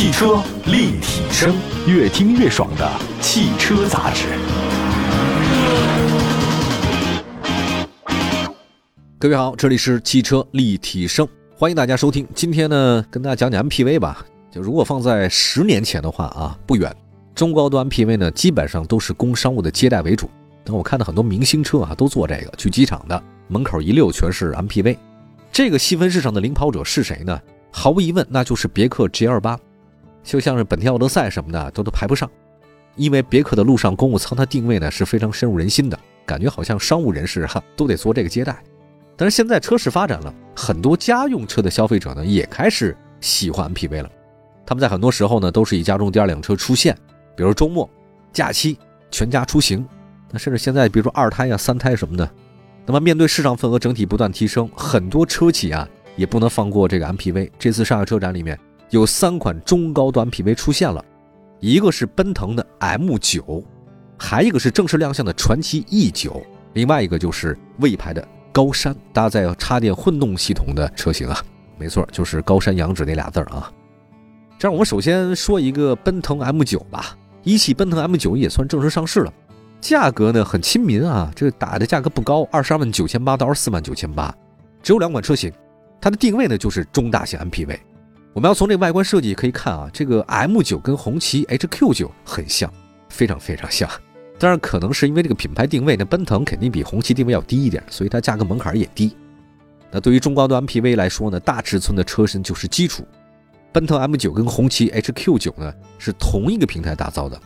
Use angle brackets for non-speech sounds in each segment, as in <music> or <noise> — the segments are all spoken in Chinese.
汽车立体声，越听越爽的汽车杂志。各位好，这里是汽车立体声，欢迎大家收听。今天呢，跟大家讲讲 MPV 吧。就如果放在十年前的话啊，不远，中高端 MPV 呢，基本上都是供商务的接待为主。但我看到很多明星车啊，都做这个，去机场的门口一溜全是 MPV。这个细分市场的领跑者是谁呢？毫无疑问，那就是别克 GL8。就像是本田奥德赛什么的，都都排不上，因为别克的陆上公务舱它定位呢是非常深入人心的，感觉好像商务人士哈都得做这个接待。但是现在车市发展了，很多家用车的消费者呢也开始喜欢 MPV 了。他们在很多时候呢都是以家中第二辆车出现，比如周末、假期、全家出行。那甚至现在，比如说二胎呀、三胎什么的。那么面对市场份额整体不断提升，很多车企啊也不能放过这个 MPV。这次上海车展里面有三款中高端 MPV 出现了，一个是奔腾的 M9，还一个是正式亮相的传祺 E9，另外一个就是魏牌的。高山搭载插电混动系统的车型啊，没错，就是高山仰止那俩字儿啊。这样，我们首先说一个奔腾 M9 吧。一汽奔腾 M9 也算正式上市了，价格呢很亲民啊，这打的价格不高，二十二万九千八到二十四万九千八，只有两款车型。它的定位呢就是中大型 MPV。我们要从这个外观设计可以看啊，这个 M9 跟红旗 HQ9 很像，非常非常像。当然，可能是因为这个品牌定位，那奔腾肯定比红旗定位要低一点，所以它价格门槛也低。那对于中高端 MPV 来说呢，大尺寸的车身就是基础。奔腾 M9 跟红旗 HQ9 呢是同一个平台打造的，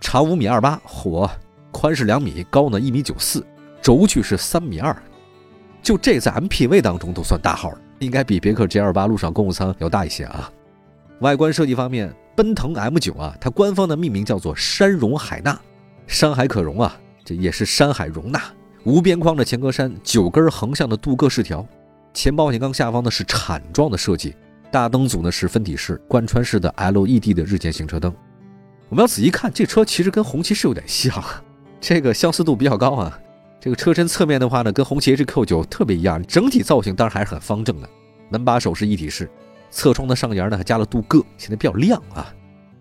长五米二八，火宽是两米，高呢一米九四，轴距是三米二。就这在 MPV 当中都算大号了，应该比别克 GL8 陆上公务舱要大一些啊。外观设计方面，奔腾 M9 啊，它官方的命名叫做山容海纳。山海可容啊，这也是山海容纳。无边框的前格栅，九根横向的镀铬饰条，前保险杠下方呢是铲状的设计，大灯组呢是分体式贯穿式的 LED 的日间行车灯。我们要仔细看，这车其实跟红旗是有点像，这个相似度比较高啊。这个车身侧面的话呢，跟红旗 HQ9 特别一样，整体造型当然还是很方正的。门把手是一体式，侧窗的上沿呢还加了镀铬，显得比较亮啊。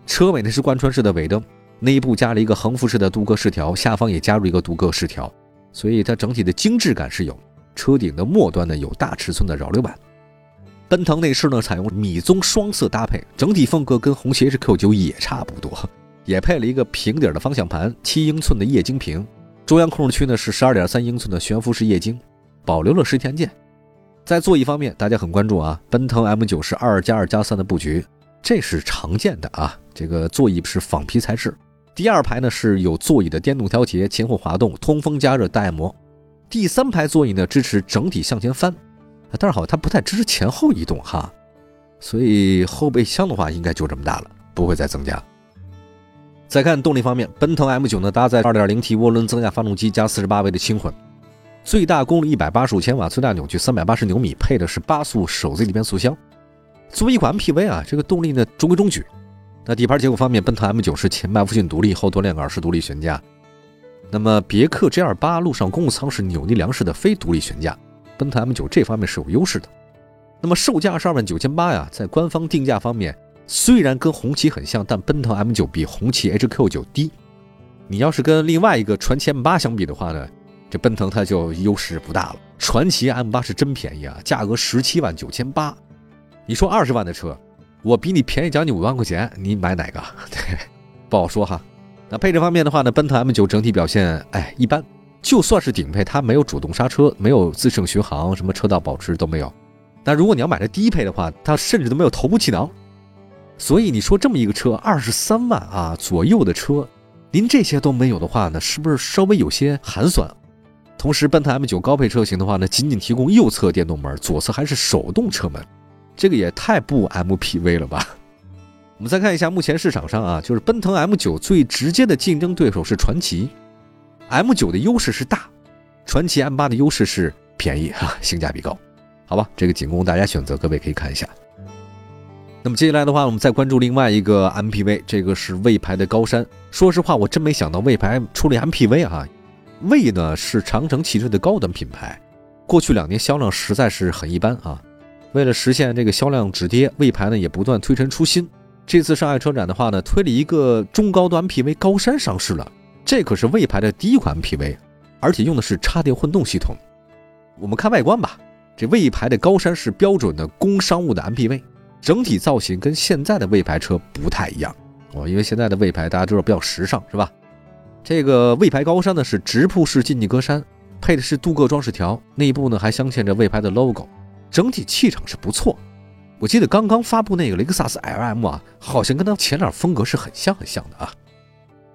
车尾呢是贯穿式的尾灯。内部加了一个横幅式的镀铬饰条，下方也加入一个镀铬饰条，所以它整体的精致感是有。车顶的末端呢有大尺寸的扰流板。奔腾内饰呢采用米棕双色搭配，整体风格跟红旗 HQ9 也差不多，也配了一个平底的方向盘，七英寸的液晶屏，中央控制区呢是十二点三英寸的悬浮式液晶，保留了实体按键。在座椅方面，大家很关注啊，奔腾 M9 是二加二加三的布局，这是常见的啊，这个座椅是仿皮材质。第二排呢是有座椅的电动调节、前后滑动、通风加热、带按摩。第三排座椅呢支持整体向前翻，但是好像它不太支持前后移动哈，所以后备箱的话应该就这么大了，不会再增加。再看动力方面，奔腾 M9 呢搭载 2.0T 涡轮增压发动机加48位的轻混，最大功率185千瓦，最大扭矩380牛米，配的是八速手自一体变速箱。作为一款 MPV 啊，这个动力呢中规中矩。那底盘结构方面，奔腾 M9 是前麦弗逊独立，后多连杆式独立悬架。那么别克 GL8 陆上公务舱是扭力梁式的非独立悬架，奔腾 M9 这方面是有优势的。那么售价二十二万九千八呀，在官方定价方面，虽然跟红旗很像，但奔腾 M9 比红旗 HQ9 低。你要是跟另外一个传祺 M8 相比的话呢，这奔腾它就优势不大了。传祺 M8 是真便宜啊，价格十七万九千八。你说二十万的车？我比你便宜将近五万块钱，你买哪个？<laughs> 对，不好说哈。那配置方面的话呢，奔腾 M9 整体表现哎一般，就算是顶配，它没有主动刹车，没有自适应巡航，什么车道保持都没有。但如果你要买这低配的话，它甚至都没有头部气囊。所以你说这么一个车，二十三万啊左右的车，您这些都没有的话呢，是不是稍微有些寒酸？同时，奔腾 M9 高配车型的话呢，仅仅提供右侧电动门，左侧还是手动车门。这个也太不 MPV 了吧！<laughs> 我们再看一下目前市场上啊，就是奔腾 M9 最直接的竞争对手是传祺，M9 的优势是大，传祺 M8 的优势是便宜 <laughs> 哈，性价比高，好吧，这个仅供大家选择，各位可以看一下。那么接下来的话，我们再关注另外一个 MPV，这个是魏牌的高山。说实话，我真没想到魏牌出了 MPV 啊！魏呢是长城汽车的高端品牌，过去两年销量实在是很一般啊。为了实现这个销量止跌，魏牌呢也不断推陈出新，这次上海车展的话呢，推了一个中高端 P V 高山上市了，这可是魏牌的第一款 MPV，而且用的是插电混动系统。我们看外观吧，这魏牌的高山是标准的工商务的 MPV，整体造型跟现在的魏牌车不太一样哦，因为现在的魏牌大家知道比较时尚，是吧？这个魏牌高山呢是直瀑式进气格栅，配的是镀铬装饰条，内部呢还镶嵌着魏牌的 logo，整体气场是不错。我记得刚刚发布那个雷克萨斯 LM 啊，好像跟它前脸风格是很像很像的啊。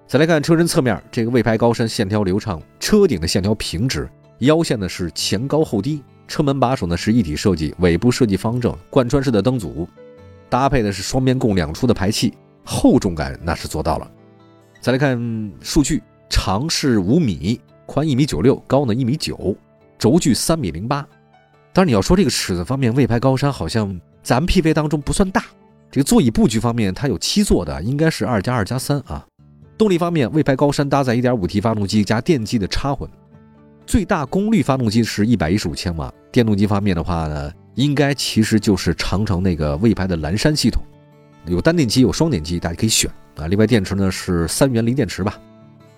再来看车身侧面，这个魏牌高山线条流畅，车顶的线条平直，腰线呢是前高后低，车门把手呢是一体设计，尾部设计方正，贯穿式的灯组，搭配的是双边共两出的排气，厚重感那是做到了。再来看数据，长是五米，宽一米九六，高呢一米九，轴距三米零八。当然你要说这个尺子方面，魏牌高山好像在 MPV 当中不算大。这个座椅布局方面，它有七座的，应该是二加二加三啊。动力方面，魏牌高山搭载 1.5T 发动机加电机的插混，最大功率发动机是一百一十五千瓦。电动机方面的话呢，应该其实就是长城那个魏牌的蓝山系统，有单电机，有双电机，大家可以选。啊，另外电池呢是三元锂电池吧。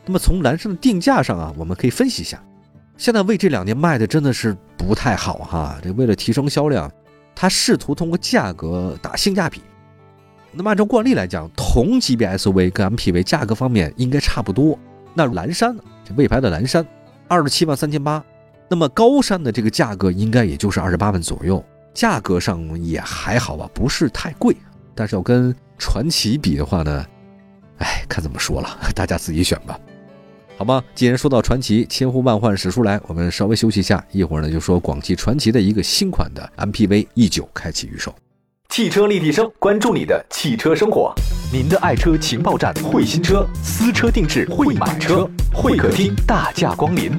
那么从蓝山的定价上啊，我们可以分析一下，现在为这两年卖的真的是不太好哈。这为了提升销量，它试图通过价格打性价比。那么按照惯例来讲，同级别 SUV 跟 MPV 价格方面应该差不多。那蓝山呢这魏牌的蓝山，二十七万三千八，那么高山的这个价格应该也就是二十八万左右，价格上也还好吧，不是太贵。但是要跟传奇比的话呢？哎，看怎么说了，大家自己选吧，好吗？既然说到传奇，千呼万唤始出来，我们稍微休息一下，一会儿呢就说广汽传奇的一个新款的 MPV E 九开启预售。汽车立体声，关注你的汽车生活，您的爱车情报站，会新车，私车定制，会买车，会客厅大驾光临，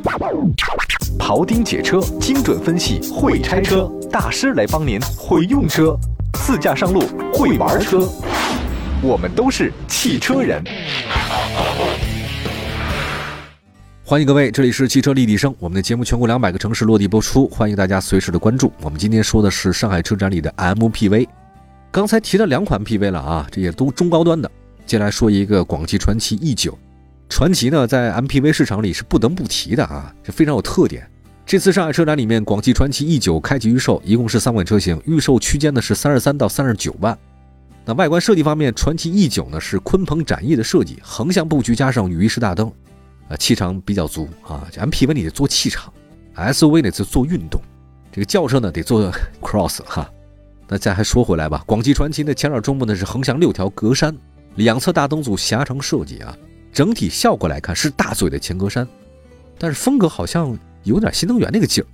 庖丁解车，精准分析，会拆车大师来帮您，会用车，自驾上路，会玩车。我们都是汽车人，欢迎各位，这里是汽车立体声，我们的节目全国两百个城市落地播出，欢迎大家随时的关注。我们今天说的是上海车展里的 MPV，刚才提了两款 P V 了啊，这也都中高端的。接下来说一个广汽传祺 E 九，传祺呢在 MPV 市场里是不能不提的啊，这非常有特点。这次上海车展里面，广汽传祺 E 九开启预售，一共是三款车型，预售区间呢是三十三到三十九万。那外观设计方面，传祺 E 九呢是鲲鹏展翼的设计，横向布局加上雨翼式大灯，啊，气场比较足啊。MPV 你得做气场，SUV 呢就做运动，这个轿车呢得做 <laughs> cross 哈。那再还说回来吧，广汽传祺的前脸中部呢是横向六条格栅，两侧大灯组狭长设计啊，整体效果来看是大嘴的前格栅，但是风格好像有点新能源那个劲儿。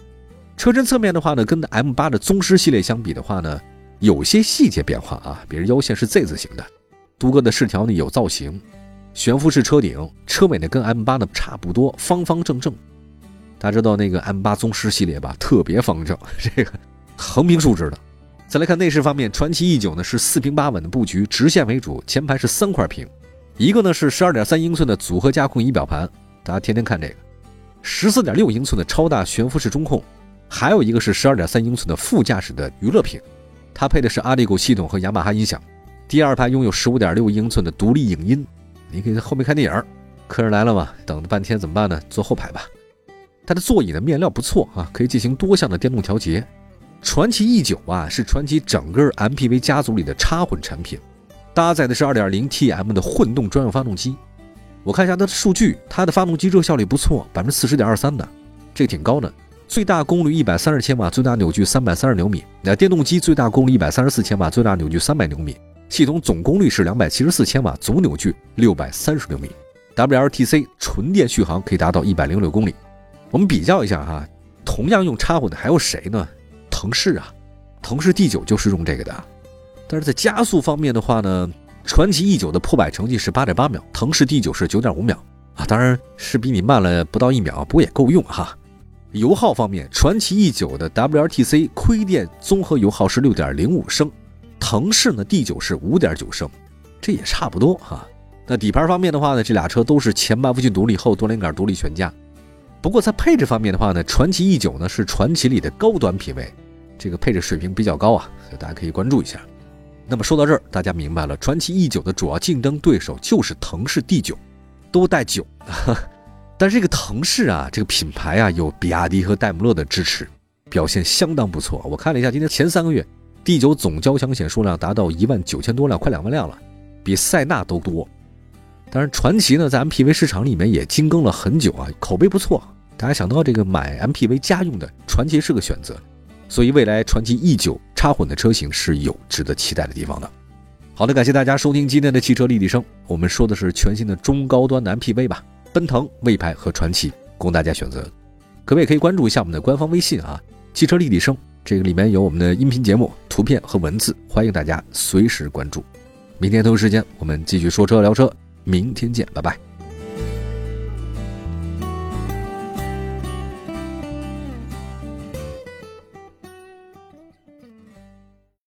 车身侧面的话呢，跟 M8 的宗师系列相比的话呢。有些细节变化啊，比如腰线是 Z 字形的，镀铬的饰条呢有造型，悬浮式车顶，车尾呢跟 M8 呢差不多，方方正正。大家知道那个 M8 宗师系列吧，特别方正，这个横平竖直的。再来看内饰方面，传祺 E9 呢是四平八稳的布局，直线为主，前排是三块屏，一个呢是十二点三英寸的组合驾控仪表盘，大家天天看这个，十四点六英寸的超大悬浮式中控，还有一个是十二点三英寸的副驾驶的娱乐屏。它配的是阿利谷系统和雅马哈音响，第二排拥有十五点六英寸的独立影音，你可以在后面看电影。客人来了嘛，等了半天怎么办呢？坐后排吧。它的座椅的面料不错啊，可以进行多项的电动调节。传祺 E 九啊，是传祺整个 MPV 家族里的插混产品，搭载的是 2.0TM 的混动专用发动机。我看一下它的数据，它的发动机热效率不错，百分之四十点二三的，这个挺高的。最大功率一百三十千瓦，最大扭矩三百三十牛米。那电动机最大功率一百三十四千瓦，最大扭矩三百牛米。系统总功率是两百七十四千瓦，总扭矩六百三十牛米。WLTC 纯电续航可以达到一百零六公里。我们比较一下哈，同样用插混的还有谁呢？腾势啊，腾势 D9 就是用这个的。但是在加速方面的话呢，传祺 E9 的破百成绩是八点八秒，腾势 D9 是九点五秒啊，当然是比你慢了不到一秒，不过也够用哈。油耗方面，传祺 E9 的 W R T C 亏电综合油耗是六点零五升，腾势呢 D9 是五点九升，这也差不多哈。那底盘方面的话呢，这俩车都是前麦弗逊独立，后多连杆独立悬架。不过在配置方面的话呢，传奇 E9 呢是传奇里的高端品位，这个配置水平比较高啊，大家可以关注一下。那么说到这儿，大家明白了，传奇 E 九的主要竞争对手就是腾势 D 九，都带九。<laughs> 但是这个腾势啊，这个品牌啊，有比亚迪和戴姆勒的支持，表现相当不错。我看了一下，今天前三个月 D 九总交强险数量达到一万九千多辆，快两万辆了，比塞纳都多。当然，传奇呢，在 MPV 市场里面也精耕了很久啊，口碑不错。大家想到这个买 MPV 家用的，传奇是个选择。所以未来传奇 E 九插混的车型是有值得期待的地方的。好的，感谢大家收听今天的汽车立体声，我们说的是全新的中高端的 MPV 吧，奔腾、魏牌和传祺供大家选择。各位可以关注一下我们的官方微信啊，汽车立体声，这个里面有我们的音频节目、图片和文字，欢迎大家随时关注。明天同一时间我们继续说车聊车，明天见，拜拜。